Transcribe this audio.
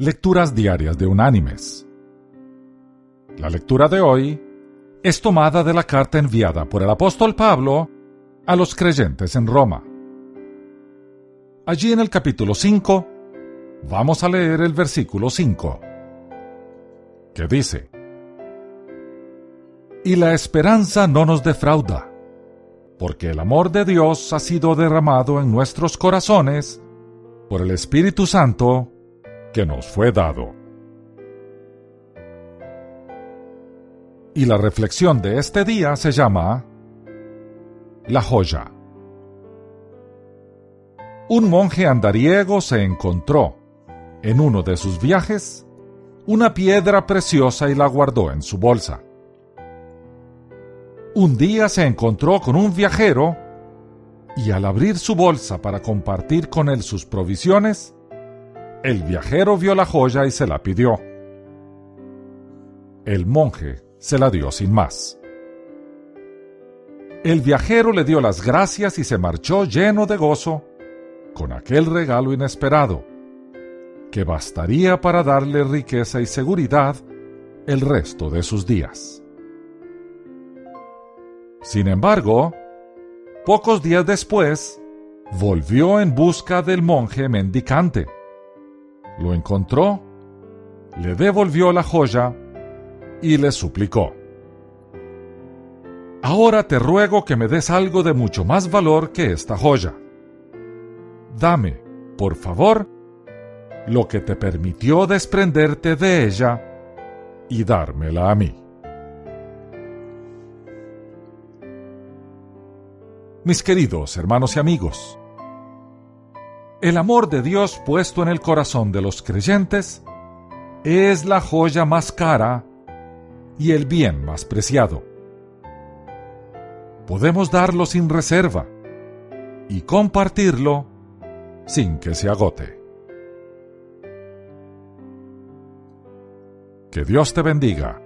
Lecturas Diarias de Unánimes. La lectura de hoy es tomada de la carta enviada por el apóstol Pablo a los creyentes en Roma. Allí en el capítulo 5 vamos a leer el versículo 5, que dice, Y la esperanza no nos defrauda, porque el amor de Dios ha sido derramado en nuestros corazones por el Espíritu Santo que nos fue dado. Y la reflexión de este día se llama La joya. Un monje andariego se encontró, en uno de sus viajes, una piedra preciosa y la guardó en su bolsa. Un día se encontró con un viajero y al abrir su bolsa para compartir con él sus provisiones, el viajero vio la joya y se la pidió. El monje se la dio sin más. El viajero le dio las gracias y se marchó lleno de gozo con aquel regalo inesperado, que bastaría para darle riqueza y seguridad el resto de sus días. Sin embargo, pocos días después, volvió en busca del monje mendicante lo encontró, le devolvió la joya y le suplicó. Ahora te ruego que me des algo de mucho más valor que esta joya. Dame, por favor, lo que te permitió desprenderte de ella y dármela a mí. Mis queridos hermanos y amigos, el amor de Dios puesto en el corazón de los creyentes es la joya más cara y el bien más preciado. Podemos darlo sin reserva y compartirlo sin que se agote. Que Dios te bendiga.